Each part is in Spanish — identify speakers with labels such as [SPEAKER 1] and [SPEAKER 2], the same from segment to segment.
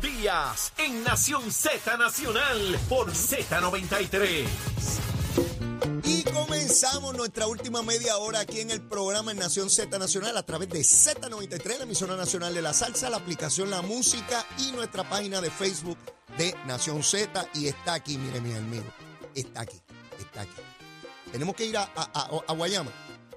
[SPEAKER 1] Díaz en Nación Z Nacional por Z93.
[SPEAKER 2] Y comenzamos nuestra última media hora aquí en el programa en Nación Z Nacional a través de Z93, la emisora nacional de la salsa, la aplicación La Música y nuestra página de Facebook de Nación Z. Y está aquí, mire mi amigo, está aquí, está aquí. Tenemos que ir a, a- a- a Guayama.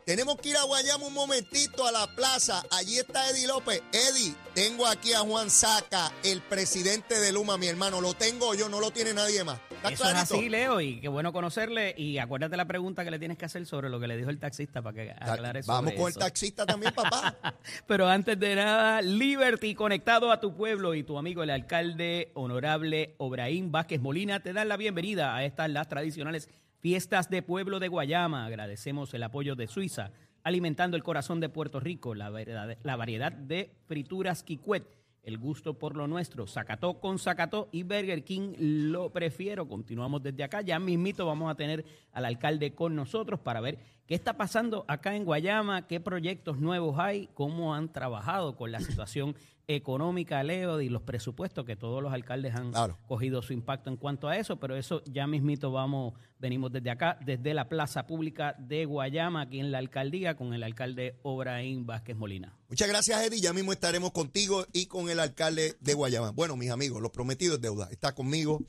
[SPEAKER 2] Tenemos que ir a Guayama un momentito a la plaza. Allí está Eddie López. Eddie, tengo aquí a Juan Saca, el presidente de Luma, mi hermano. Lo tengo yo, no lo tiene nadie más. ¿Está
[SPEAKER 3] Eso es
[SPEAKER 2] clarito?
[SPEAKER 3] así, Leo, y qué bueno conocerle. Y acuérdate la pregunta que le tienes que hacer sobre lo que le dijo el taxista para que aclare sobre
[SPEAKER 2] Vamos con el taxista también, papá.
[SPEAKER 3] Pero antes de nada, Liberty, conectado a tu pueblo y tu amigo el alcalde honorable Obraín Vázquez Molina, te dan la bienvenida a estas las tradicionales fiestas de pueblo de Guayama. Agradecemos el apoyo de Suiza, alimentando el corazón de Puerto Rico, la, variedad- la variedad de frituras Kikwet, el gusto por lo nuestro, Zacató con Zacató y Burger King lo prefiero. Continuamos desde acá, ya mismito vamos a tener al alcalde con nosotros para ver qué está pasando acá en Guayama, qué proyectos nuevos hay, cómo han trabajado con la situación económica, Leo, y los presupuestos que todos los alcaldes han
[SPEAKER 2] Claro.
[SPEAKER 3] cogido su impacto en cuanto a eso, pero eso ya mismito vamos, venimos desde acá, desde la Plaza Pública de Guayama, aquí en la alcaldía, con el alcalde Obraín Vázquez Molina.
[SPEAKER 2] Muchas gracias, Eddie. Ya mismo estaremos contigo y con el alcalde de Guayama. Bueno, mis amigos, los prometidos deuda. Está conmigo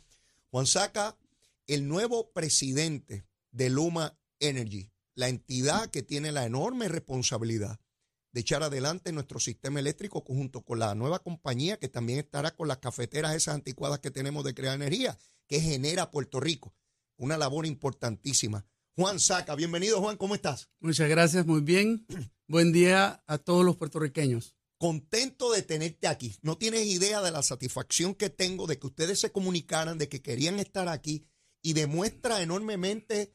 [SPEAKER 2] Juan Saca, el nuevo presidente de Luma Energy, la entidad que tiene la enorme responsabilidad de echar adelante nuestro sistema eléctrico junto con la nueva compañía que también estará con las cafeteras esas anticuadas que tenemos de crear energía, que genera Puerto Rico. Una labor importantísima. Juan Saca, bienvenido Juan, ¿cómo estás?
[SPEAKER 4] Muchas gracias, muy bien. Buen día a todos los puertorriqueños.
[SPEAKER 2] contento de tenerte aquí. No tienes idea de la satisfacción que tengo de que ustedes se comunicaran, de que querían estar aquí y demuestra enormemente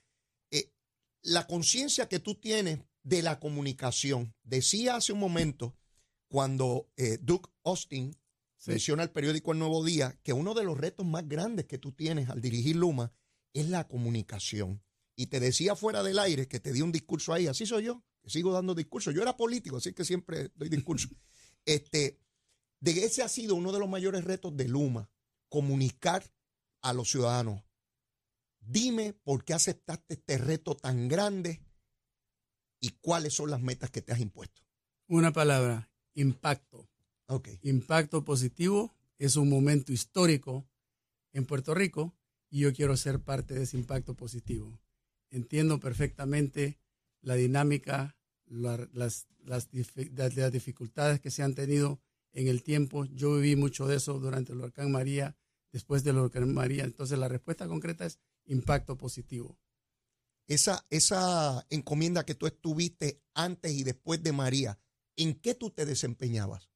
[SPEAKER 2] eh, la conciencia que tú tienes de la comunicación. Decía hace un momento cuando eh, Duke Austin
[SPEAKER 4] Sí.
[SPEAKER 2] menciona al periódico El Nuevo Día que uno de los retos más grandes que tú tienes al dirigir Luma es la comunicación. Y te decía fuera del aire que te di un discurso ahí, así soy yo, que sigo dando discursos. Yo era político, así que siempre doy discursos. Este, de ese ha sido uno de los mayores retos de Luma, comunicar a los ciudadanos. Dime por qué aceptaste este reto tan grande y cuáles son las metas que te has impuesto.
[SPEAKER 4] Una palabra, impacto.
[SPEAKER 2] Ok.
[SPEAKER 4] Impacto positivo es un momento histórico en Puerto Rico y yo quiero ser parte de ese impacto positivo. Entiendo perfectamente la dinámica, la- las- las dificultades que se han tenido en el tiempo. Yo viví mucho de eso durante el huracán María, después del huracán María. Entonces la respuesta concreta es impacto positivo.
[SPEAKER 2] Esa, esa encomienda que tú estuviste antes y después de María, ¿en qué tú te desempeñabas?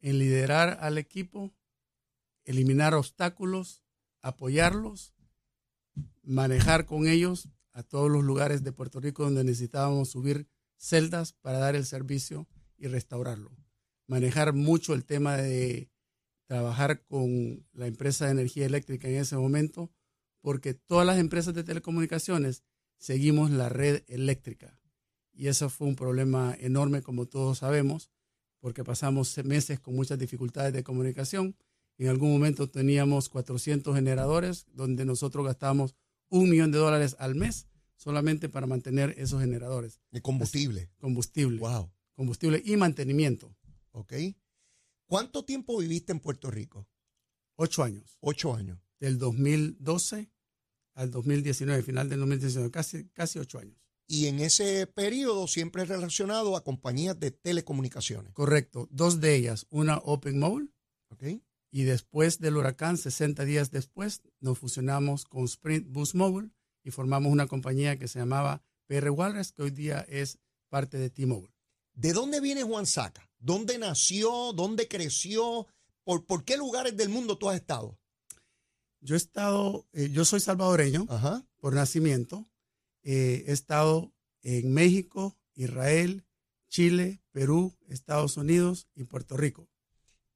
[SPEAKER 4] en liderar al equipo, eliminar obstáculos, apoyarlos, manejar con ellos a todos los lugares de Puerto Rico donde necesitábamos subir celdas para dar el servicio y restaurarlo. Manejar mucho el tema de trabajar con la empresa de energía eléctrica en ese momento, porque todas las empresas de telecomunicaciones seguimos la red eléctrica. Y eso fue un problema enorme, como todos sabemos, porque pasamos meses con muchas dificultades de comunicación. En algún momento teníamos 400 generadores, donde nosotros gastábamos un millón de dólares al mes solamente para mantener esos generadores.
[SPEAKER 2] El combustible.
[SPEAKER 4] Combustible.
[SPEAKER 2] Wow.
[SPEAKER 4] Combustible y mantenimiento.
[SPEAKER 2] ¿Ok? ¿Cuánto tiempo viviste en Puerto Rico?
[SPEAKER 4] Ocho años.
[SPEAKER 2] Ocho años.
[SPEAKER 4] Del 2012 al 2019, final del 2019, casi, casi ocho años.
[SPEAKER 2] Y en ese periodo siempre relacionado a compañías de telecomunicaciones.
[SPEAKER 4] Correcto. Dos de ellas, una Open Mobile
[SPEAKER 2] ¿Ok?
[SPEAKER 4] y después del huracán, 60 días después, nos fusionamos con Sprint Bus Mobile y formamos una compañía que se llamaba PR Wireless, que hoy día es parte de T-Mobile.
[SPEAKER 2] ¿De dónde viene Juan Saca? ¿Dónde nació? ¿Dónde creció? ¿Por, por qué lugares del mundo tú has estado?
[SPEAKER 4] Yo he estado, eh, yo soy salvadoreño
[SPEAKER 2] Ajá.
[SPEAKER 4] por nacimiento. Eh, he estado en México, Israel, Chile, Perú, Estados Unidos y Puerto Rico.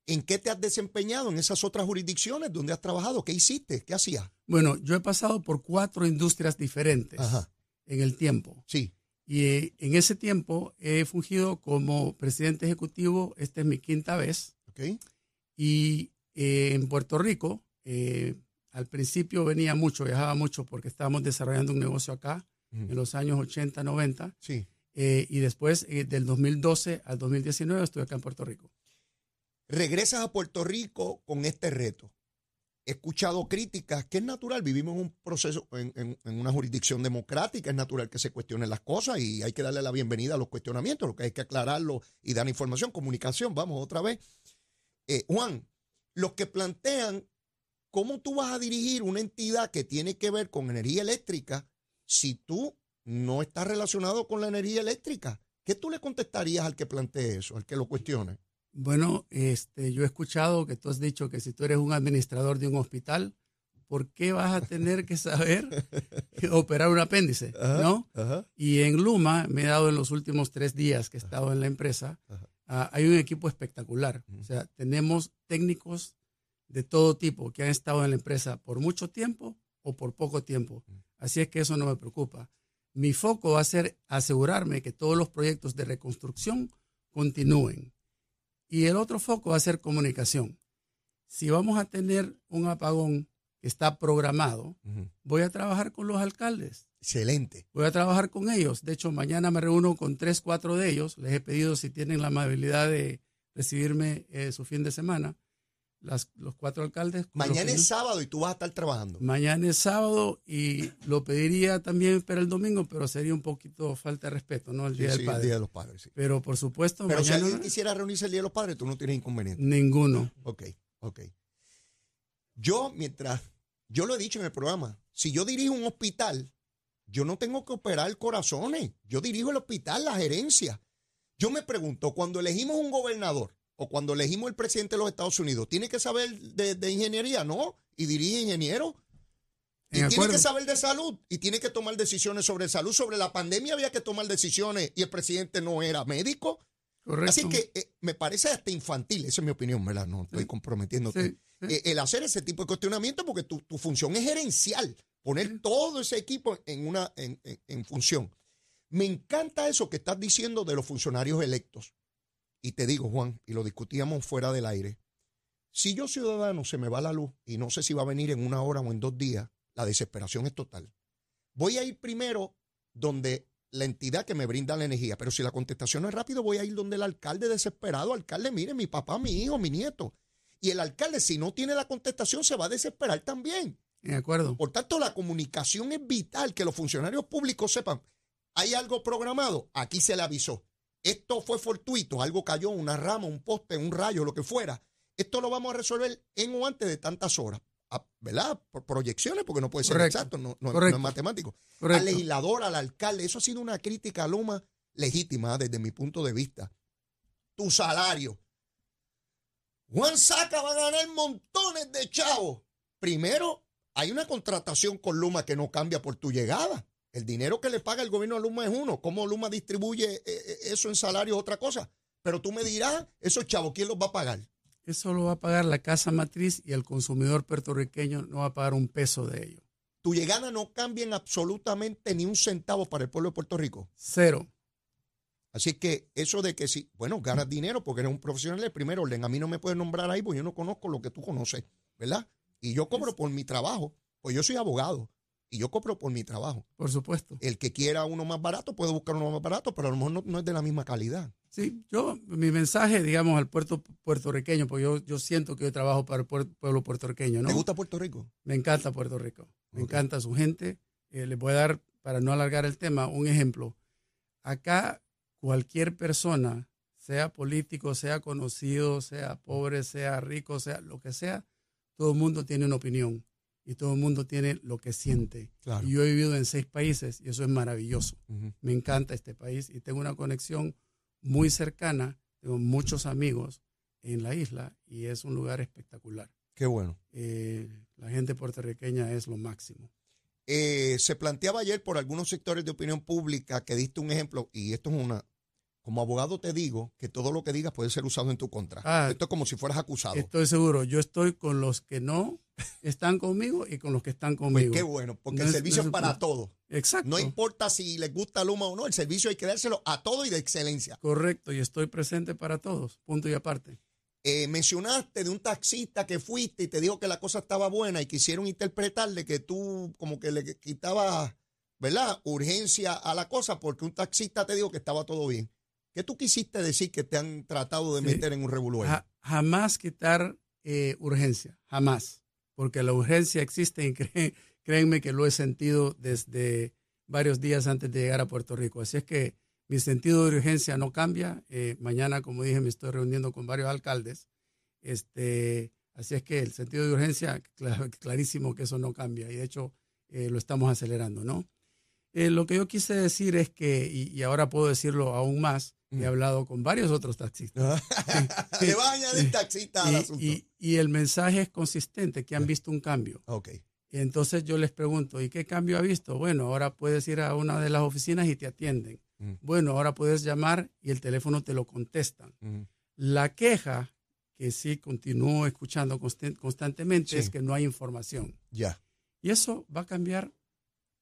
[SPEAKER 2] ¿En qué te has desempeñado en esas otras jurisdicciones donde has trabajado? ¿Qué hiciste? ¿Qué hacías?
[SPEAKER 4] Bueno, yo he pasado por cuatro industrias diferentes
[SPEAKER 2] Ajá.
[SPEAKER 4] en el tiempo.
[SPEAKER 2] Sí.
[SPEAKER 4] Y eh, en ese tiempo he fungido como presidente ejecutivo, esta es mi quinta vez.
[SPEAKER 2] Ok.
[SPEAKER 4] Y eh, en Puerto Rico, eh, al principio venía mucho, viajaba mucho porque estábamos desarrollando un negocio acá en los años 80, 90.
[SPEAKER 2] Sí.
[SPEAKER 4] eh, y después, eh, del 2012 al 2019, estuve acá en Puerto Rico.
[SPEAKER 2] Regresas a Puerto Rico con este reto. He escuchado críticas, que es natural, vivimos en un proceso, en, en- en una jurisdicción democrática, es natural que se cuestionen las cosas y hay que darle la bienvenida a los cuestionamientos, lo que hay que aclararlo y dar información, comunicación, vamos otra vez. Eh, Juan, los que plantean cómo tú vas a dirigir una entidad que tiene que ver con energía eléctrica si tú no estás relacionado con la energía eléctrica. ¿Qué tú le contestarías al que plantee eso, al que lo cuestione?
[SPEAKER 4] Bueno, este, yo he escuchado que tú has dicho que si tú eres un administrador de un hospital, ¿por qué vas a tener que saber operar un apéndice? ¿No?
[SPEAKER 2] Ajá.
[SPEAKER 4] Y en Luma, me he dado en los últimos tres días que he estado en la empresa, ah, hay un equipo espectacular. O sea, tenemos técnicos de todo tipo que han estado en la empresa por mucho tiempo o por poco tiempo. Así es que eso no me preocupa. Mi foco va a ser asegurarme que todos los proyectos de reconstrucción continúen. Y el otro foco va a ser comunicación. Si vamos a tener un apagón que está programado, voy a trabajar con los alcaldes.
[SPEAKER 2] Excelente.
[SPEAKER 4] Voy a trabajar con ellos. De hecho, mañana me reúno con tres, cuatro de ellos. Les he pedido si tienen la amabilidad de recibirme eh, su fin de semana. Las, los cuatro alcaldes.
[SPEAKER 2] Mañana es sábado y tú vas a estar trabajando.
[SPEAKER 4] Mañana es sábado y lo pediría también para el domingo, pero sería un poquito falta de respeto, ¿no? El Día
[SPEAKER 2] Sí,
[SPEAKER 4] del
[SPEAKER 2] sí,
[SPEAKER 4] Padre.
[SPEAKER 2] el Día de los Padres, sí.
[SPEAKER 4] Pero por supuesto,
[SPEAKER 2] Pero si
[SPEAKER 4] mañana
[SPEAKER 2] alguien quisiera reunirse el Día de los Padres, tú no tienes inconveniente.
[SPEAKER 4] ninguno.
[SPEAKER 2] Ok, ok. Yo, mientras, yo lo he dicho en el programa, si yo dirijo un hospital, yo no tengo que operar corazones. Yo dirijo el hospital, la gerencia. Yo me pregunto, cuando elegimos un gobernador o cuando elegimos el presidente de los Estados Unidos, ¿tiene que saber de, de ingeniería? No. Y dirige ingeniero. Y
[SPEAKER 4] En
[SPEAKER 2] tiene
[SPEAKER 4] acuerdo.
[SPEAKER 2] que saber de salud y tiene que tomar decisiones sobre salud. Sobre la pandemia había que tomar decisiones y el presidente no era médico.
[SPEAKER 4] Correcto.
[SPEAKER 2] Así que eh, me parece hasta infantil, esa es mi opinión, ¿verdad? No estoy
[SPEAKER 4] Sí.
[SPEAKER 2] comprometiéndote.
[SPEAKER 4] Sí, sí.
[SPEAKER 2] Eh, el hacer ese tipo de cuestionamiento porque tu, tu función es gerencial, poner todo ese equipo en, una, en, en- en función. Me encanta eso que estás diciendo de los funcionarios electos. Y te digo, Juan, y lo discutíamos fuera del aire, si yo ciudadano se me va la luz y no sé si va a venir en una hora o en dos días, la desesperación es total. Voy a ir primero donde la entidad que me brinda la energía, pero si la contestación no es rápido, voy a ir donde el alcalde desesperado, alcalde, mire, mi papá, mi hijo, mi nieto. Y el alcalde, si no tiene la contestación, se va a desesperar también.
[SPEAKER 4] De acuerdo.
[SPEAKER 2] Por tanto, la comunicación es vital, que los funcionarios públicos sepan, hay algo programado, aquí se le avisó. Esto fue fortuito, algo cayó, una rama, un poste, un rayo, lo que fuera. Esto lo vamos a resolver en o antes de tantas horas. Ah, ¿Verdad? Por proyecciones, porque no puede ser
[SPEAKER 4] Correcto.
[SPEAKER 2] exacto, no, no- no
[SPEAKER 4] Correcto.
[SPEAKER 2] es matemático. Al legislador, al alcalde, eso ha sido una crítica a Luma legítima desde mi punto de vista. Tu salario. Juan Saca va a ganar montones de chavos. Primero, hay una contratación con Luma que no cambia por tu llegada. El dinero que le paga el gobierno a Luma es uno. ¿Cómo Luma distribuye eh, eh, eso en salario es otra cosa? Pero tú me dirás, esos chavos, ¿quién los va a pagar?
[SPEAKER 4] Eso lo va a pagar la casa matriz y el consumidor puertorriqueño no va a pagar un peso de ello.
[SPEAKER 2] Tu llegada no cambia en absolutamente ni un centavo para el pueblo de Puerto Rico.
[SPEAKER 4] Cero.
[SPEAKER 2] Así que eso de que si, bueno, ganas dinero porque eres un profesional de primer orden, a mí no me puedes nombrar ahí porque yo no conozco lo que tú conoces, ¿verdad? Y yo cobro por mi trabajo, pues yo soy abogado y yo cobro por mi trabajo.
[SPEAKER 4] Por supuesto.
[SPEAKER 2] El que quiera uno más barato puede buscar uno más barato, pero a lo mejor no, no es de la misma calidad.
[SPEAKER 4] Sí, yo, mi mensaje, digamos, al puerto puertorriqueño, porque yo, yo siento que yo trabajo para el pueblo puertorriqueño, ¿no?
[SPEAKER 2] ¿Te gusta Puerto Rico?
[SPEAKER 4] Me encanta Puerto Rico, me encanta su gente. Eh, les voy a dar, para no alargar el tema, un ejemplo. Acá cualquier persona, sea político, sea conocido, sea pobre, sea rico, sea lo que sea, todo el mundo tiene una opinión y todo el mundo tiene lo que siente.
[SPEAKER 2] Claro.
[SPEAKER 4] Y yo he vivido en seis países y eso es maravilloso. Me encanta este país y tengo una conexión muy cercana, tengo muchos amigos en la isla y es un lugar espectacular.
[SPEAKER 2] Qué bueno.
[SPEAKER 4] Eh, la gente puertorriqueña es lo máximo.
[SPEAKER 2] Eh, se planteaba ayer por algunos sectores de opinión pública que diste un ejemplo, y esto es una, como abogado te digo que todo lo que digas puede ser usado en tu contra.
[SPEAKER 4] Ah,
[SPEAKER 2] esto es como si fueras acusado.
[SPEAKER 4] Estoy seguro, yo estoy con los que no están conmigo y con los que están
[SPEAKER 2] Pues
[SPEAKER 4] conmigo.
[SPEAKER 2] qué bueno, porque
[SPEAKER 4] No
[SPEAKER 2] el
[SPEAKER 4] es-
[SPEAKER 2] servicio
[SPEAKER 4] no
[SPEAKER 2] es para todos.
[SPEAKER 4] Exacto.
[SPEAKER 2] No importa si les gusta Luma o no, el servicio hay que dárselo a todo y de excelencia.
[SPEAKER 4] Correcto, y estoy presente para todos, punto y aparte.
[SPEAKER 2] Eh, mencionaste de un taxista que fuiste y te dijo que la cosa estaba buena y quisieron interpretarle que tú como que le quitabas, ¿verdad? Urgencia a la cosa porque un taxista te dijo que estaba todo bien. ¿Qué tú quisiste decir que te han tratado de meter en un?
[SPEAKER 4] Ja- jamás quitar eh, urgencia, jamás, porque la urgencia existe y creen- créanme que lo he sentido desde varios días antes de llegar a Puerto Rico. Así es que mi sentido de urgencia no cambia. Eh, mañana, como dije, me estoy reuniendo con varios alcaldes. Este, así es que el sentido de urgencia, cla- clarísimo que eso no cambia y de hecho eh, lo estamos acelerando, ¿no? Eh, lo que yo quise decir es que, y, y ahora puedo decirlo aún más, he
[SPEAKER 2] Mm.
[SPEAKER 4] hablado con varios otros taxistas.
[SPEAKER 2] Le vas a añadir taxista al
[SPEAKER 4] Y-
[SPEAKER 2] asunto.
[SPEAKER 4] Y, y el mensaje es consistente, que han visto un cambio.
[SPEAKER 2] ok.
[SPEAKER 4] Y entonces yo les pregunto, ¿y qué cambio ha visto? Bueno, ahora puedes ir a una de las oficinas y te atienden.
[SPEAKER 2] Mm.
[SPEAKER 4] Bueno, ahora puedes llamar y el teléfono te lo contestan.
[SPEAKER 2] Mm.
[SPEAKER 4] La queja, que sí continúo escuchando constan- constantemente,
[SPEAKER 2] Sí.
[SPEAKER 4] es que no hay información.
[SPEAKER 2] Ya.
[SPEAKER 4] Y eso va a cambiar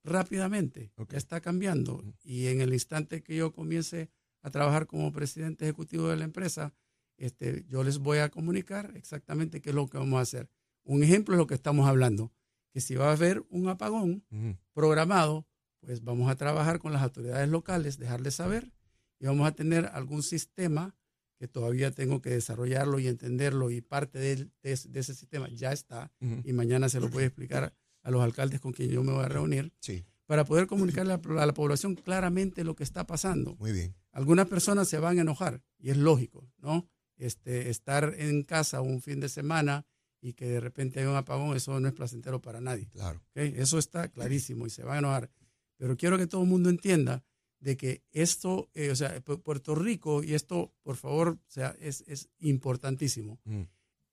[SPEAKER 4] rápidamente.
[SPEAKER 2] Ok.
[SPEAKER 4] Ya está cambiando. Y en el instante que yo comience a trabajar como presidente ejecutivo de la empresa, este, yo les voy a comunicar exactamente qué es lo que vamos a hacer. Un ejemplo es lo que estamos hablando, que si va a haber un apagón programado, pues vamos a trabajar con las autoridades locales, dejarles saber y vamos a tener algún sistema que todavía tengo que desarrollarlo y entenderlo y parte de, ese- de ese sistema ya está y mañana se lo voy a explicar a los alcaldes con quien yo me voy a reunir
[SPEAKER 2] Sí,
[SPEAKER 4] para poder comunicarle a a la población claramente lo que está pasando.
[SPEAKER 2] muy bien.
[SPEAKER 4] Algunas personas se van a enojar y es lógico, ¿no? Este, estar en casa un fin de semana y que de repente hay un apagón, eso no es placentero para nadie.
[SPEAKER 2] Claro.
[SPEAKER 4] ¿ok? Eso está clarísimo y se van a enojar. Pero quiero que todo el mundo entienda de que esto, eh, o sea, Pu- Puerto Rico, y esto, por favor, o sea, es, es importantísimo.
[SPEAKER 2] Mm.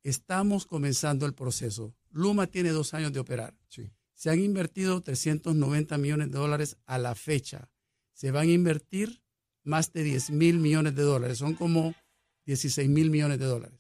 [SPEAKER 4] Estamos comenzando el proceso. Luma tiene dos años de operar.
[SPEAKER 2] Sí.
[SPEAKER 4] Se han invertido 390 millones de dólares a la fecha. Se van a invertir más de 10 mil millones de dólares. Son como 16 mil millones de dólares.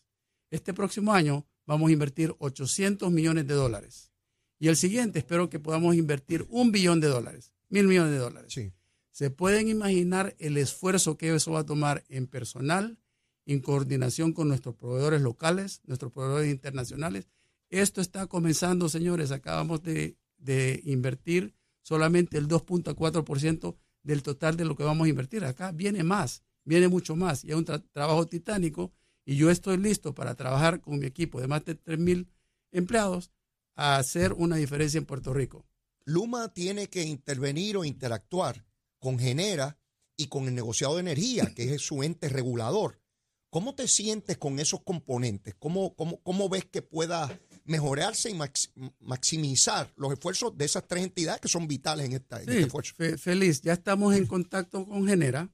[SPEAKER 4] Este próximo año vamos a invertir 800 millones de dólares. Y el siguiente espero que podamos invertir un billón de dólares, mil millones de dólares.
[SPEAKER 2] Sí.
[SPEAKER 4] Se pueden imaginar el esfuerzo que eso va a tomar en personal, en coordinación con nuestros proveedores locales, nuestros proveedores internacionales. Esto está comenzando, señores. Acabamos de, de invertir solamente el 2.4% del total de lo que vamos a invertir. Acá viene más, viene mucho más. Y es un tra- trabajo titánico. Y yo estoy listo para trabajar con mi equipo de más de 3.000 empleados a hacer una diferencia en Puerto Rico.
[SPEAKER 2] Luma tiene que intervenir o interactuar con Genera y con el negociado de energía, que es su ente regulador. ¿Cómo te sientes con esos componentes? ¿Cómo, cómo, cómo ves que pueda mejorarse y max- maximizar los esfuerzos de esas tres entidades que son vitales en, esta, en
[SPEAKER 4] Sí,
[SPEAKER 2] este esfuerzo?
[SPEAKER 4] fe- feliz. Ya estamos en contacto con Genera.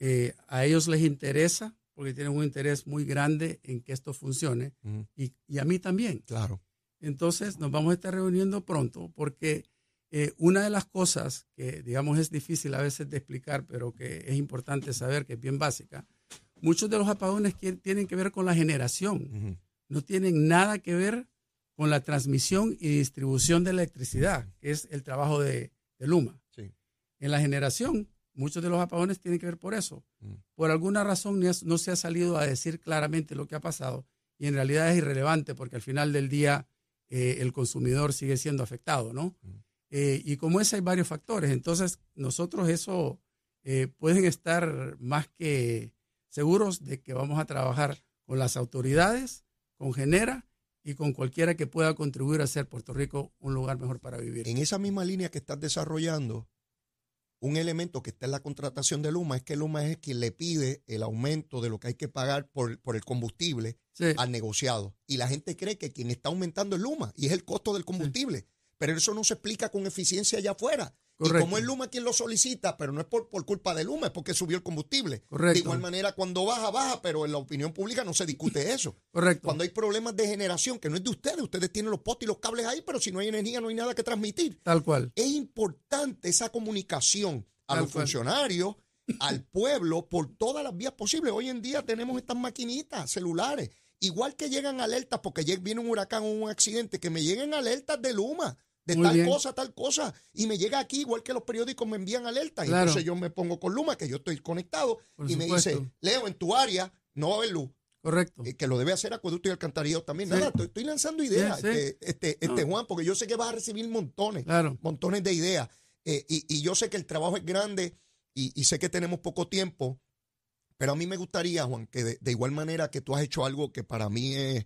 [SPEAKER 4] Eh, a ellos les interesa, porque tienen un interés muy grande en que esto funcione, y, y a mí también.
[SPEAKER 2] Claro.
[SPEAKER 4] Entonces nos vamos a estar reuniendo pronto, porque eh, una de las cosas que, digamos, es difícil a veces de explicar, pero que es importante saber, que es bien básica, muchos de los apagones que- tienen que ver con la generación, no tienen nada que ver con la transmisión y distribución de electricidad, que es el trabajo de, de Luma.
[SPEAKER 2] Sí.
[SPEAKER 4] En la generación, muchos de los apagones tienen que ver por eso.
[SPEAKER 2] Mm.
[SPEAKER 4] Por alguna razón no se ha salido a decir claramente lo que ha pasado y en realidad es irrelevante porque al final del día eh, el consumidor sigue siendo afectado, ¿no?
[SPEAKER 2] Mm.
[SPEAKER 4] Eh, y como ese hay varios factores, entonces nosotros eso eh, pueden estar más que seguros de que vamos a trabajar con las autoridades, con Genera y con cualquiera que pueda contribuir a hacer Puerto Rico un lugar mejor para vivir.
[SPEAKER 2] En esa misma línea que estás desarrollando, un elemento que está en la contratación de Luma es que Luma es quien le pide el aumento de lo que hay que pagar por, por el combustible
[SPEAKER 4] Sí.
[SPEAKER 2] al negociado. Y la gente cree que quien está aumentando es Luma y es el costo del combustible. Pero eso no se explica con eficiencia allá afuera. Y como es Luma quien lo solicita, pero no es por, por culpa de Luma, es porque subió el combustible.
[SPEAKER 4] Correcto.
[SPEAKER 2] De igual manera, cuando baja, baja, pero en la opinión pública no se discute eso.
[SPEAKER 4] Correcto.
[SPEAKER 2] Cuando hay problemas de generación, que no es de ustedes, ustedes tienen los postes y los cables ahí, pero si no hay energía, no hay nada que transmitir.
[SPEAKER 4] Tal cual.
[SPEAKER 2] Es importante esa comunicación a
[SPEAKER 4] Tal
[SPEAKER 2] los
[SPEAKER 4] cual.
[SPEAKER 2] funcionarios, al pueblo, por todas las vías posibles. Hoy en día tenemos estas maquinitas celulares. Igual que llegan alertas, porque viene un huracán o un accidente, que me lleguen alertas de Luma, de
[SPEAKER 4] Muy
[SPEAKER 2] tal
[SPEAKER 4] bien.
[SPEAKER 2] cosa, tal cosa. Y me llega aquí, igual que los periódicos me envían alertas. Y entonces yo me pongo con Luma, que yo estoy conectado,
[SPEAKER 4] Por
[SPEAKER 2] y me dice, Leo, en tu área no va a haber luz.
[SPEAKER 4] Correcto.
[SPEAKER 2] Eh, que lo debe hacer acueducto y alcantarillado también.
[SPEAKER 4] Sí.
[SPEAKER 2] Nada, estoy, estoy lanzando ideas,
[SPEAKER 4] Sí, sí.
[SPEAKER 2] este, este, este. Juan, porque yo sé que vas a recibir montones,
[SPEAKER 4] Claro.
[SPEAKER 2] montones de ideas. Eh, y, y yo sé que el trabajo es grande y, y sé que tenemos poco tiempo, pero a mí me gustaría, Juan, que de, de igual manera que tú has hecho algo que para mí es,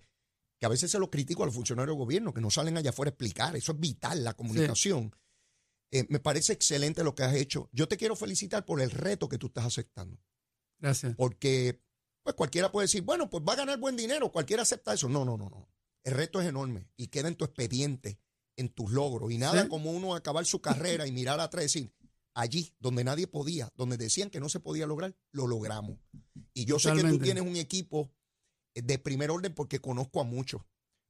[SPEAKER 2] que a veces se lo critico a los funcionarios del gobierno, que no salen allá afuera a explicar, eso es vital, la comunicación. Eh, me parece excelente lo que has hecho. Yo te quiero felicitar por el reto que tú estás aceptando.
[SPEAKER 4] Gracias.
[SPEAKER 2] Porque pues cualquiera puede decir, bueno, pues va a ganar buen dinero, cualquiera acepta eso. No, no, no, no. El reto es enorme y queda en tu expediente, en tus logros. Y nada
[SPEAKER 4] Sí.
[SPEAKER 2] como uno acabar su carrera y mirar atrás y decir, allí donde nadie podía, donde decían que no se podía lograr, lo logramos. Y yo sé que tú tienes un equipo de primer orden porque conozco a muchos,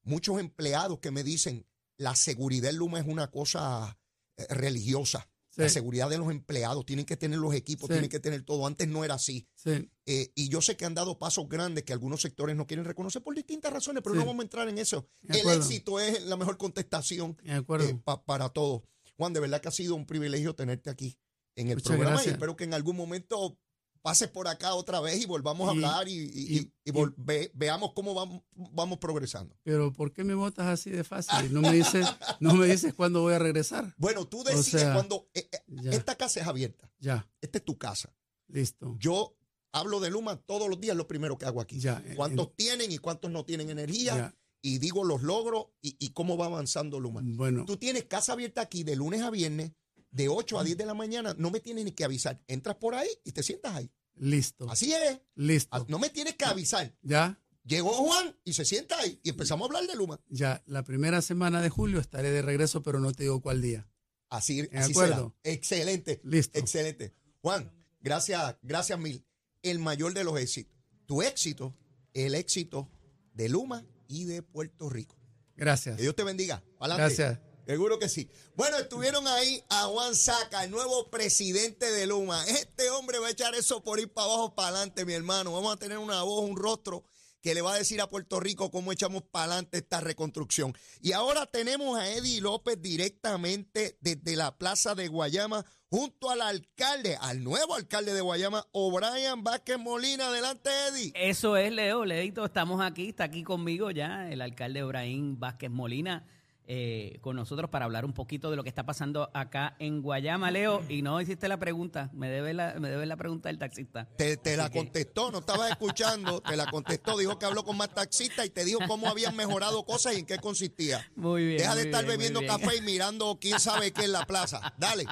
[SPEAKER 2] muchos empleados que me dicen, la seguridad en Luma es una cosa eh, religiosa. La seguridad de los empleados, tienen que tener los equipos,
[SPEAKER 4] Sí.
[SPEAKER 2] tienen que tener todo. Antes no era así.
[SPEAKER 4] Sí.
[SPEAKER 2] Eh, y yo sé que han dado pasos grandes que algunos sectores no quieren reconocer por distintas razones, pero no vamos a entrar en eso. El éxito es la mejor contestación eh, pa- para todos. Juan, de verdad que ha sido un privilegio tenerte aquí en el
[SPEAKER 4] Muchas
[SPEAKER 2] programa y espero que en algún momento pases por acá otra vez y volvamos a hablar y, y-
[SPEAKER 4] y-
[SPEAKER 2] ve- veamos cómo vamos, vamos progresando.
[SPEAKER 4] Pero ¿por qué me votas así de fácil? No me dices, no me dices cuándo voy a regresar.
[SPEAKER 2] Bueno, tú decides
[SPEAKER 4] sea,
[SPEAKER 2] cuando eh, eh, esta casa es abierta,
[SPEAKER 4] Ya,
[SPEAKER 2] esta es tu casa.
[SPEAKER 4] listo.
[SPEAKER 2] Yo hablo de Luma todos los días, lo primero que hago aquí.
[SPEAKER 4] Ya,
[SPEAKER 2] ¿Cuántos tienen y cuántos no tienen energía?
[SPEAKER 4] Ya.
[SPEAKER 2] y digo los logros y, y cómo va avanzando Luma.
[SPEAKER 4] Bueno,
[SPEAKER 2] Tú tienes casa abierta aquí de lunes a viernes, de 8 a 10 de la mañana, no me tienes ni que avisar. Entras por ahí y te sientas ahí.
[SPEAKER 4] listo.
[SPEAKER 2] Así es. Ah,
[SPEAKER 4] Listo.
[SPEAKER 2] No me tienes que avisar.
[SPEAKER 4] Ya,
[SPEAKER 2] Llegó Juan y se sienta ahí y empezamos a hablar de Luma.
[SPEAKER 4] ya. La primera semana de julio estaré de regreso, pero no te digo cuál día.
[SPEAKER 2] Así,
[SPEAKER 4] De
[SPEAKER 2] así
[SPEAKER 4] acuerdo.
[SPEAKER 2] será. Excelente.
[SPEAKER 4] Listo.
[SPEAKER 2] Excelente. Juan, gracias, gracias mil. El mayor de los éxitos. Tu éxito, el éxito de Luma y de Puerto Rico.
[SPEAKER 4] Gracias.
[SPEAKER 2] Que Dios te bendiga.
[SPEAKER 4] Gracias.
[SPEAKER 2] Seguro que sí. Bueno, estuvieron ahí a Juan Saca, el nuevo presidente de Luma. Este hombre va a echar eso por ir para abajo, para adelante, mi hermano. Vamos a tener una voz, un rostro que le va a decir a Puerto Rico cómo echamos para adelante esta reconstrucción. Y ahora tenemos a Eddie López directamente desde la Plaza de Guayama junto al alcalde, al nuevo alcalde de Guayama, O'Brien Vázquez Molina. Adelante, Eddie.
[SPEAKER 3] Eso es, Leo. Leito, estamos aquí, está aquí conmigo ya el alcalde Ebrahim Vázquez Molina. Eh, con nosotros para hablar un poquito de lo que está pasando acá en Guayama, Leo. Y no hiciste la pregunta, me debe la, me debe la pregunta del taxista.
[SPEAKER 2] Te, te la
[SPEAKER 3] que-
[SPEAKER 2] contestó, no estabas escuchando, te la contestó, dijo que habló con más taxistas y te dijo cómo habían mejorado cosas y en qué consistía.
[SPEAKER 3] Muy bien.
[SPEAKER 2] Deja de estar
[SPEAKER 3] bien,
[SPEAKER 2] bebiendo
[SPEAKER 3] bien.
[SPEAKER 2] café y mirando quién sabe qué en la plaza. Dale.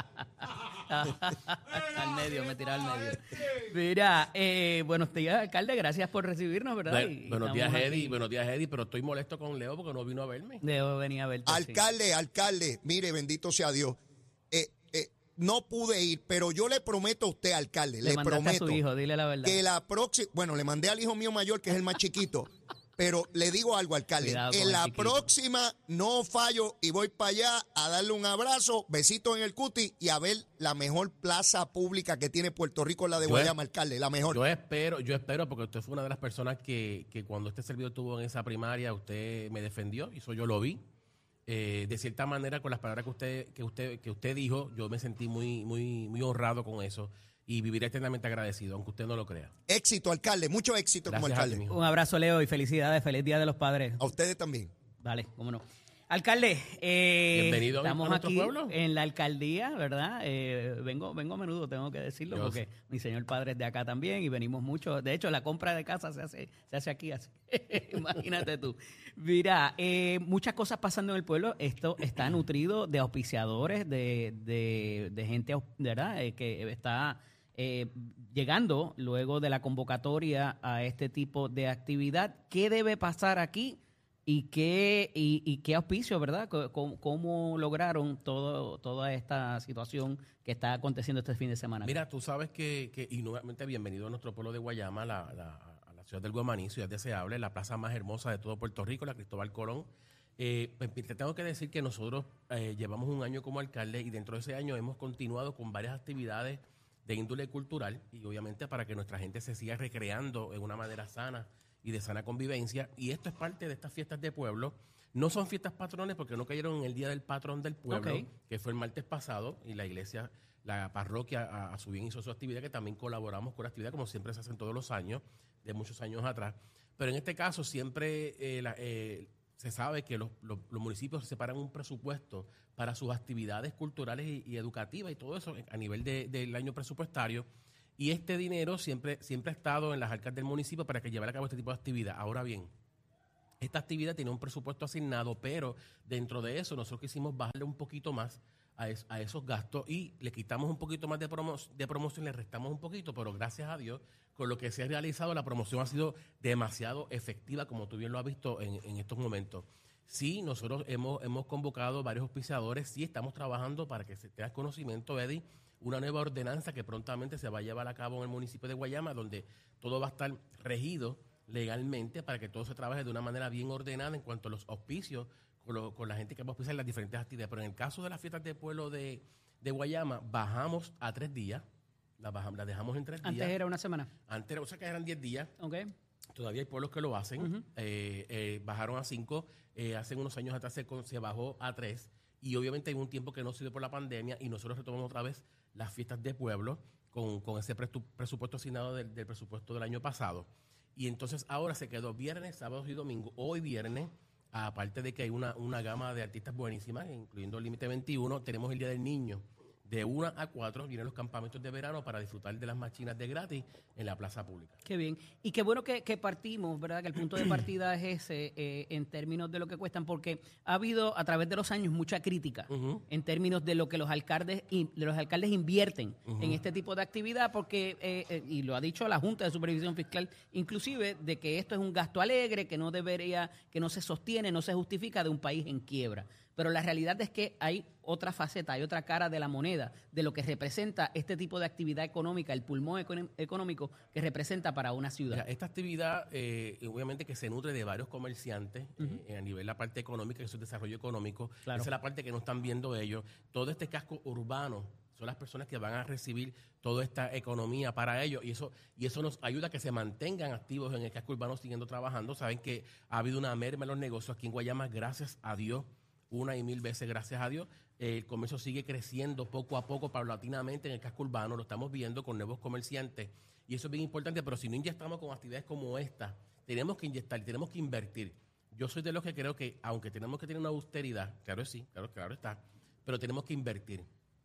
[SPEAKER 3] Al medio, me tiró al medio. Mira, eh, buenos días, alcalde, gracias por recibirnos, ¿verdad? Y
[SPEAKER 5] buenos días,
[SPEAKER 3] aquí.
[SPEAKER 5] Eddie. Buenos días, Eddie. Pero estoy molesto con Leo porque no vino a verme.
[SPEAKER 3] Leo venía a verte. sí.
[SPEAKER 2] Alcalde, alcalde, mire, bendito sea Dios. Eh, eh, no pude ir, pero yo le prometo a usted, alcalde,
[SPEAKER 3] Le
[SPEAKER 2] le, prometo
[SPEAKER 3] a su hijo, dile la verdad.
[SPEAKER 2] que la próxima, bueno, le mandé al hijo mío mayor, que es el más chiquito, pero le digo algo, alcalde,
[SPEAKER 3] Cuidado
[SPEAKER 2] en la próxima no fallo y voy para allá a darle un abrazo, besito en el cuti y a ver la mejor plaza pública que tiene Puerto Rico, la de
[SPEAKER 5] Yo
[SPEAKER 2] Guayama, alcalde, la mejor.
[SPEAKER 5] Yo espero, yo espero, porque usted fue una de las personas que, que cuando este servidor estuvo en esa primaria, usted me defendió, y eso yo lo vi. Eh, de cierta manera, con las palabras que usted, que usted, que usted dijo, yo me sentí muy, muy, muy honrado con eso y viviré eternamente agradecido, aunque usted no lo crea.
[SPEAKER 2] Éxito, alcalde, mucho éxito como
[SPEAKER 5] Gracias
[SPEAKER 2] alcalde.
[SPEAKER 3] Un abrazo, Leo, y felicidades, feliz Día de los Padres.
[SPEAKER 2] A ustedes también.
[SPEAKER 3] Vale, cómo no. Alcalde, eh,
[SPEAKER 5] Bienvenido
[SPEAKER 3] estamos
[SPEAKER 5] a
[SPEAKER 3] aquí
[SPEAKER 5] pueblo.
[SPEAKER 3] en la alcaldía, ¿verdad? Eh, vengo, vengo a menudo, tengo que decirlo, porque mi señor padre es de acá también y venimos mucho. De hecho, la compra de casa se hace, se hace aquí, así. imagínate tú. Mira, eh, muchas cosas pasando en el pueblo. Esto está nutrido de auspiciadores, de, de, de gente, ¿verdad? Eh, que está eh, llegando luego de la convocatoria a este tipo de actividad. ¿Qué debe pasar aquí ¿Y qué, y, qué auspicio, verdad? ¿Cómo, lograron todo, toda esta situación que está aconteciendo este fin de semana?
[SPEAKER 5] Mira, tú sabes que, que- y nuevamente bienvenido a nuestro pueblo de Guayama, la, la- a la ciudad del Guamaní, ciudad deseable, la plaza más hermosa de todo Puerto Rico, la Cristóbal Colón. Eh, pues, te tengo que decir que nosotros eh, llevamos un año como alcalde y dentro de ese año hemos continuado con varias actividades de índole cultural y obviamente para que nuestra gente se siga recreando en una manera sana y de sana convivencia. Y esto es parte de estas fiestas de pueblo. No son fiestas patrones porque no cayeron en el día del patrón del pueblo, que fue el martes pasado, y la iglesia, la parroquia a, a su bien hizo su actividad, que también colaboramos con la actividad, como siempre se hacen todos los años, de muchos años atrás. Pero en este caso siempre eh, la- eh, se sabe que los, los- municipios separan un presupuesto para sus actividades culturales y, y educativas y todo eso a nivel de- del año presupuestario. Y este dinero siempre, siempre ha estado en las arcas del municipio para que llevara a cabo este tipo de actividad. Ahora bien, esta actividad tiene un presupuesto asignado, pero dentro de eso nosotros quisimos bajarle un poquito más a, es- a esos gastos y le quitamos un poquito más de, promo- de promoción, le restamos un poquito, pero gracias a Dios, con lo que se ha realizado, la promoción ha sido demasiado efectiva, como tú bien lo has visto en, en estos momentos. Sí, nosotros hemos, hemos convocado varios auspiciadores, sí estamos trabajando para que se tenga conocimiento, Eddie, una nueva ordenanza que prontamente se va a llevar a cabo en el municipio de Guayama, donde todo va a estar regido legalmente para que todo se trabaje de una manera bien ordenada en cuanto a los auspicios con, lo- con la gente que va a auspiciar las diferentes actividades. Pero en el caso de las fiestas de pueblo de, de Guayama, bajamos a tres días, la, bajamos, la dejamos en tres
[SPEAKER 3] Antes
[SPEAKER 5] días.
[SPEAKER 3] era una semana.
[SPEAKER 5] Antes, o sea que eran diez días,
[SPEAKER 3] ¿Ok?
[SPEAKER 5] Todavía hay pueblos que lo hacen. Eh, eh, bajaron a cinco. eh, hace unos años atrás se, se bajó a tres. Y obviamente hay un tiempo que no sirve por la pandemia y nosotros retomamos otra vez las fiestas de pueblo con, con ese presupuesto asignado del, del presupuesto del año pasado. Y entonces ahora se quedó viernes, sábados y domingo. Hoy viernes, aparte de que hay una, una gama de artistas buenísimas, incluyendo el Límite 21, tenemos el Día del Niño. De 1 a 4 vienen los campamentos de verano para disfrutar de las machinas de gratis en la plaza pública.
[SPEAKER 3] Qué bien. Y qué bueno que, que partimos, ¿verdad? Que el punto de partida es ese eh, en términos de lo que cuestan, porque ha habido a través de los años mucha crítica en términos de lo que los alcaldes in- de los alcaldes invierten en este tipo de actividad, porque eh, eh, y lo ha dicho la Junta de Supervisión Fiscal, inclusive de que esto es un gasto alegre, que no debería, que no se sostiene, no se justifica de un país en quiebra. Pero la realidad es que hay otra faceta, hay otra cara de la moneda, de lo que representa este tipo de actividad económica, el pulmón económico que representa para una ciudad.
[SPEAKER 5] Mira, esta actividad, eh, obviamente que se nutre de varios comerciantes eh, a nivel de la parte económica, que es desarrollo económico.
[SPEAKER 3] Claro.
[SPEAKER 5] Esa es la parte que no están viendo ellos. Todo este casco urbano son las personas que van a recibir toda esta economía para ellos y eso y eso nos ayuda a que se mantengan activos en el casco urbano siguiendo trabajando. Saben que ha habido una merma en los negocios aquí en Guayama, gracias a Dios, una y mil veces gracias a Dios. Eh, el comercio sigue creciendo poco a poco, paulatinamente en el casco urbano, lo estamos viendo con nuevos comerciantes y eso es bien importante, pero si no inyectamos con actividades como esta, tenemos que inyectar, tenemos que invertir. Yo soy de los que creo que, aunque tenemos que tener una austeridad, claro sí, claro, claro está, pero tenemos que invertir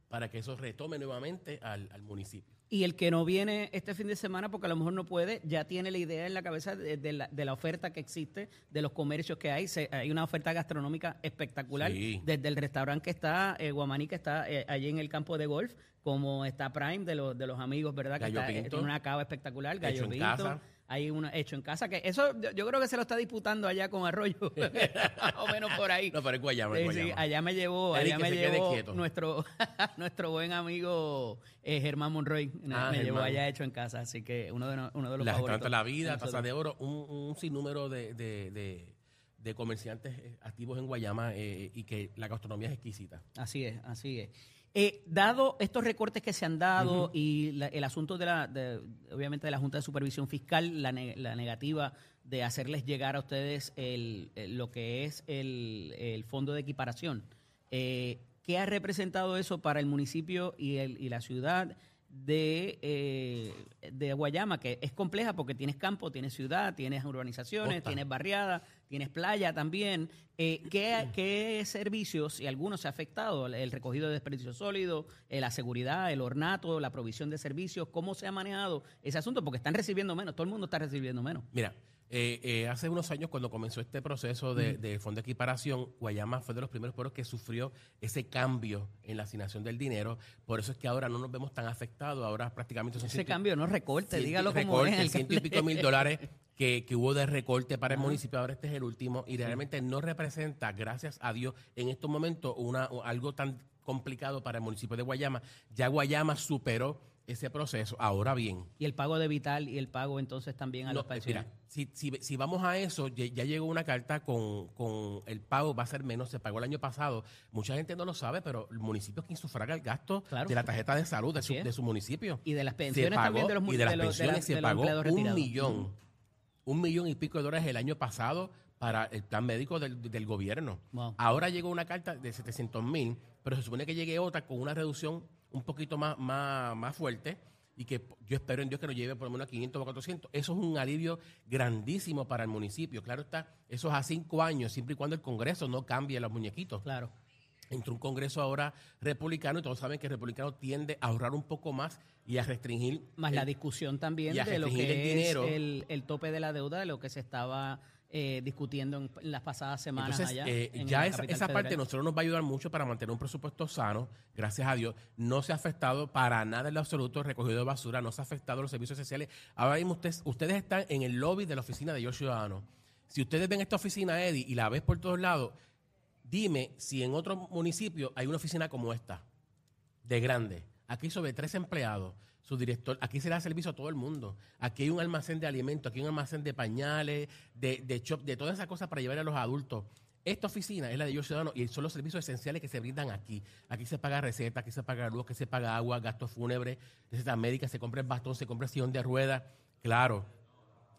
[SPEAKER 5] para que eso retome nuevamente al, al municipio.
[SPEAKER 3] Y el que no viene este fin de semana, porque a lo mejor no puede, ya tiene la idea en la cabeza de, de la, de la oferta que existe, de los comercios que hay. Se- hay una oferta gastronómica espectacular,
[SPEAKER 5] Sí.
[SPEAKER 3] desde el restaurante que está, eh, Guamaní, que está eh, allí en el campo de golf, como está Prime de los, de los amigos, ¿verdad? Que está, eh,
[SPEAKER 5] Pinto.
[SPEAKER 3] tiene una cava espectacular, Gallo
[SPEAKER 5] en
[SPEAKER 3] Pinto. Hay uno hecho en casa, que eso yo, yo creo que se lo está disputando allá con Arroyo, más o menos por ahí.
[SPEAKER 5] No, pero es Guayama, es
[SPEAKER 3] sí,
[SPEAKER 5] Guayama.
[SPEAKER 3] allá me llevó, allá me llevó nuestro, nuestro buen amigo eh, Germán Monroy. Me-
[SPEAKER 5] Ah,
[SPEAKER 3] me llevó allá hecho en casa, así que uno de, no- uno de los
[SPEAKER 5] La
[SPEAKER 3] favoritos.
[SPEAKER 5] La Vida, Taza de Oro, un, un sinnúmero de, de, de- de comerciantes eh, activos en Guayama eh, y que la gastronomía es exquisita.
[SPEAKER 3] Así es, así es. Eh, dado estos recortes que se han dado y la- el asunto de la, de- obviamente de la Junta de Supervisión Fiscal, la, ne- la negativa de hacerles llegar a ustedes el, el- lo que es el, el fondo de equiparación, eh, ¿qué ha representado eso para el municipio y, el, y la ciudad de, eh, de Guayama? Que es compleja porque tienes campo, tienes ciudad, tienes urbanizaciones,
[SPEAKER 5] Costa.
[SPEAKER 3] tienes barriada, tienes playa también. Eh, ¿qué, servicios, y algunos se ha afectado, el recogido de desperdicios sólidos, eh, la seguridad, el ornato, la provisión de servicios, cómo se ha manejado ese asunto? Porque están recibiendo menos, todo el mundo está recibiendo menos.
[SPEAKER 5] Mira, eh, eh, hace unos años cuando comenzó este proceso de, de fondo de equiparación, Guayama fue de los primeros pueblos que sufrió ese cambio en la asignación del dinero. Por eso es que ahora no nos vemos tan afectados. Ahora prácticamente son
[SPEAKER 3] Ese
[SPEAKER 5] ciento
[SPEAKER 3] cambio, no recorte,
[SPEAKER 5] ciento
[SPEAKER 3] dígalo como
[SPEAKER 5] recorte,
[SPEAKER 3] es.
[SPEAKER 5] ciento y pico mil dólares que, que hubo de recorte para el municipio, ahora este es el último, y realmente no representa, gracias a Dios, en estos momentos una, algo tan complicado para el municipio de Guayama. Ya Guayama superó ese proceso. Ahora bien.
[SPEAKER 3] Y el pago de Vital y el pago entonces también a
[SPEAKER 5] no,
[SPEAKER 3] los pensionados.
[SPEAKER 5] mira, si, si, si vamos a eso, ya, ya llegó una carta con, con el pago, va a ser menos, se pagó el año pasado. Mucha gente no lo sabe, pero el municipio es quien sufraga el gasto
[SPEAKER 3] Claro.
[SPEAKER 5] de la tarjeta de salud de su, de su municipio.
[SPEAKER 3] Y de las pensiones también
[SPEAKER 5] pagó-
[SPEAKER 3] de los mu-
[SPEAKER 5] y de las
[SPEAKER 3] los- de la-
[SPEAKER 5] pensiones se pagó un millón, un millón y pico de dólares el año pasado para el plan médico del, del gobierno.
[SPEAKER 3] Wow.
[SPEAKER 5] Ahora llegó una carta de 700 mil, pero se supone que llegue otra con una reducción un poquito más, más, más fuerte y que yo espero en Dios que nos lleve por lo menos a 500 o 400. Eso es un alivio grandísimo para el municipio. Claro está, eso es a cinco años, siempre y cuando el Congreso no cambie los muñequitos
[SPEAKER 3] Claro.
[SPEAKER 5] entró un Congreso ahora republicano y todos saben que el republicano tiende a ahorrar un poco más y a restringir
[SPEAKER 3] Más
[SPEAKER 5] el-
[SPEAKER 3] la discusión también de lo
[SPEAKER 5] el
[SPEAKER 3] que
[SPEAKER 5] dinero.
[SPEAKER 3] es el, el tope de la deuda, de lo que se estaba eh, discutiendo en, en las pasadas semanas
[SPEAKER 5] Entonces,
[SPEAKER 3] allá.
[SPEAKER 5] eh,
[SPEAKER 3] en
[SPEAKER 5] ya esa, esa parte nosotros nos va a ayudar mucho para mantener un presupuesto sano, gracias a Dios. No se ha afectado para nada en lo absoluto el recogido de basura, no se ha afectado los servicios sociales. Ahora mismo ustedes, ustedes están en el lobby de la oficina de Yo Ciudadano. Si ustedes ven esta oficina, Eddie, y la ves por todos lados, dime si en otro municipio hay una oficina como esta, de grande. Aquí sobre tres empleados, su director, aquí se le da servicio a todo el mundo. Aquí hay un almacén de alimentos, aquí hay un almacén de pañales, de, de de todas esas cosas para llevar a los adultos. Esta oficina es la de Yo Ciudadano y son los servicios esenciales que se brindan aquí. Aquí se paga receta, aquí se paga luz, aquí se paga agua, gastos fúnebres, recetas médicas, se compra el bastón, se compra el sillón de ruedas. Claro,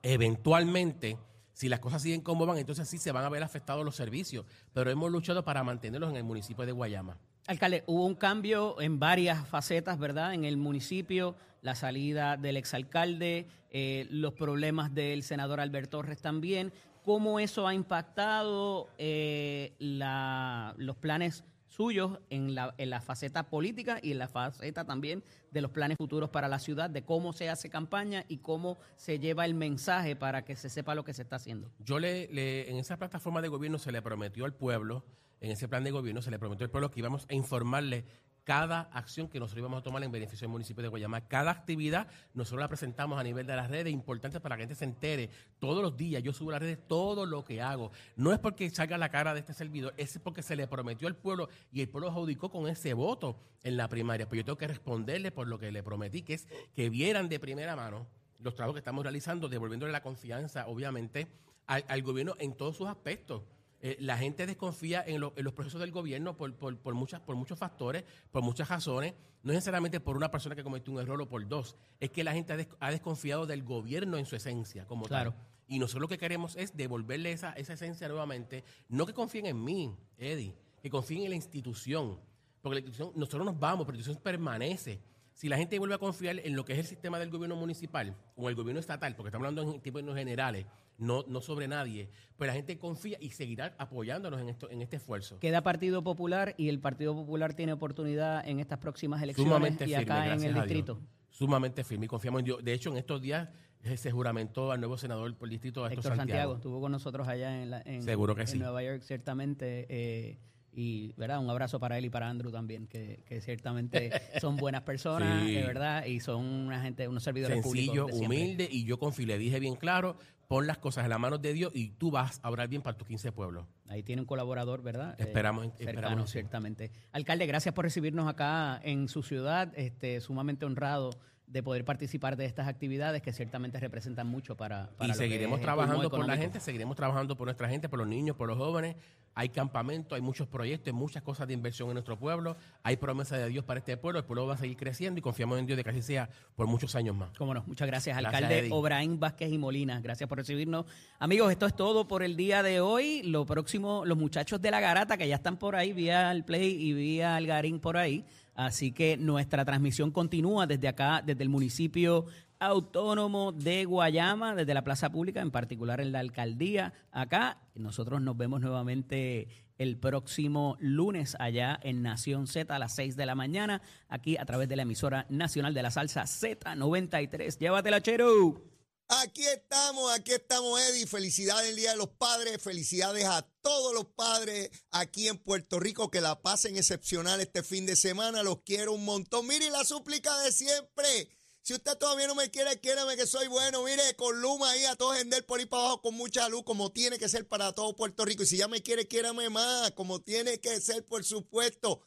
[SPEAKER 5] eventualmente, si las cosas siguen como van, entonces sí se van a ver afectados los servicios. Pero hemos luchado para mantenerlos en el municipio de Guayama.
[SPEAKER 3] Alcalde, hubo un cambio en varias facetas, ¿verdad? En el municipio, la salida del exalcalde, eh, los problemas del senador Alberto Torres también. ¿Cómo eso ha impactado eh, la- los planes suyos en la, en la faceta política y en la faceta también de los planes futuros para la ciudad, de cómo se hace campaña y cómo se lleva el mensaje para que se sepa lo que se está haciendo?
[SPEAKER 5] Yo le, le- en esa plataforma de gobierno se le prometió al pueblo, en ese plan de gobierno se le prometió al pueblo que íbamos a informarle cada acción que nosotros íbamos a tomar en beneficio del municipio de Guayama. Cada actividad nosotros la presentamos a nivel de las redes, importante para que la gente se entere. Todos los días yo subo a las redes todo lo que hago. No es porque salga la cara de este servidor, es porque se le prometió al pueblo y el pueblo adjudicó con ese voto en la primaria. Pues yo tengo que responderle por lo que le prometí, que es que vieran de primera mano los trabajos que estamos realizando, devolviéndole la confianza, obviamente, al, al gobierno en todos sus aspectos. Eh, la gente desconfía en, lo- en los procesos del gobierno por, por, por muchas, por muchos factores, por muchas razones. No es necesariamente por una persona que cometió un error o por dos. Es que la gente ha, des- ha desconfiado del gobierno en su esencia, como
[SPEAKER 3] Claro.
[SPEAKER 5] tal. Y nosotros lo que queremos es devolverle esa, esa esencia nuevamente. No que confíen en mí, Eddie, que confíen en la institución. Porque la institución, nosotros nos vamos, pero la institución permanece. Si la gente vuelve a confiar en lo que es el sistema del gobierno municipal o el gobierno estatal, porque estamos hablando en términos generales, no, no sobre nadie, pues la gente confía y seguirá apoyándonos en, esto, en este esfuerzo.
[SPEAKER 3] Queda Partido Popular y el Partido Popular tiene oportunidad en estas próximas elecciones
[SPEAKER 5] Sumamente
[SPEAKER 3] y
[SPEAKER 5] firme,
[SPEAKER 3] acá en el distrito.
[SPEAKER 5] Sumamente firme y confiamos en Dios. De hecho, en estos días eh, se juramentó al nuevo senador por el distrito de
[SPEAKER 3] Héctor Santiago. estuvo con nosotros allá en, la- en-
[SPEAKER 5] Seguro que
[SPEAKER 3] en
[SPEAKER 5] sí.
[SPEAKER 3] Nueva York, ciertamente. eh, y verdad un abrazo para él y para Andrew también, que, que ciertamente son buenas personas,
[SPEAKER 5] Sí.
[SPEAKER 3] de verdad, y son una gente, unos servidores
[SPEAKER 5] Sencillo,
[SPEAKER 3] públicos. siempre.
[SPEAKER 5] humilde, y yo confío, le dije bien claro, pon las cosas en las manos de Dios y tú vas a obrar bien para tus 15 pueblos.
[SPEAKER 3] Ahí tiene un colaborador, ¿verdad? Eh,
[SPEAKER 5] Esperamos-
[SPEAKER 3] cercano,
[SPEAKER 5] esperamos
[SPEAKER 3] ciertamente. Alcalde, gracias por recibirnos acá en su ciudad. Este, sumamente honrado de poder participar de estas actividades que ciertamente representan mucho para, para
[SPEAKER 5] y seguiremos
[SPEAKER 3] el
[SPEAKER 5] trabajando por la gente, seguiremos trabajando por nuestra gente, por los niños, por los jóvenes. Hay campamentos, hay muchos proyectos, hay muchas cosas de inversión en nuestro pueblo. Hay promesa de Dios para este pueblo. El pueblo va a seguir creciendo y confiamos en Dios de que así sea por muchos años más.
[SPEAKER 3] Cómo no, muchas gracias,
[SPEAKER 5] Gracias,
[SPEAKER 3] alcalde. Obraín Vázquez y Molina. Gracias por recibirnos. Amigos, esto es todo por el día de hoy. Lo próximo, los muchachos de la garata que ya están por ahí, vía el Play y vía Algarín por ahí. Así que nuestra transmisión continúa desde acá, desde el municipio autónomo de Guayama, desde la plaza pública, en particular en la alcaldía acá. Nosotros nos vemos nuevamente el próximo lunes allá en Nación Z a las 6 de la mañana, aquí a través de la emisora nacional de la salsa Z93. Llévatela, Chero.
[SPEAKER 2] Aquí estamos, aquí estamos, Eddie. Felicidades el Día de los Padres. Felicidades a todos los padres aquí en Puerto Rico que la pasen excepcional este fin de semana. Los quiero un montón. Mire la súplica de siempre. Si usted todavía no me quiere, quiérame que soy bueno. Mire, con Luma ahí a todo gender por ahí para abajo con mucha luz, como tiene que ser para todo Puerto Rico. Y si ya me quiere, quiérame más, como tiene que ser, por supuesto.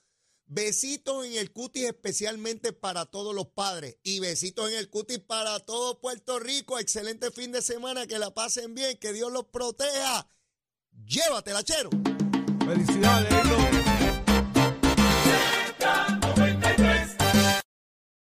[SPEAKER 2] Besitos en el cutis especialmente para todos los padres. Y besitos en el cutis para todo Puerto Rico. Excelente fin de semana, que la pasen bien, que Dios los proteja. Llévatela, chero.
[SPEAKER 6] Felicidades.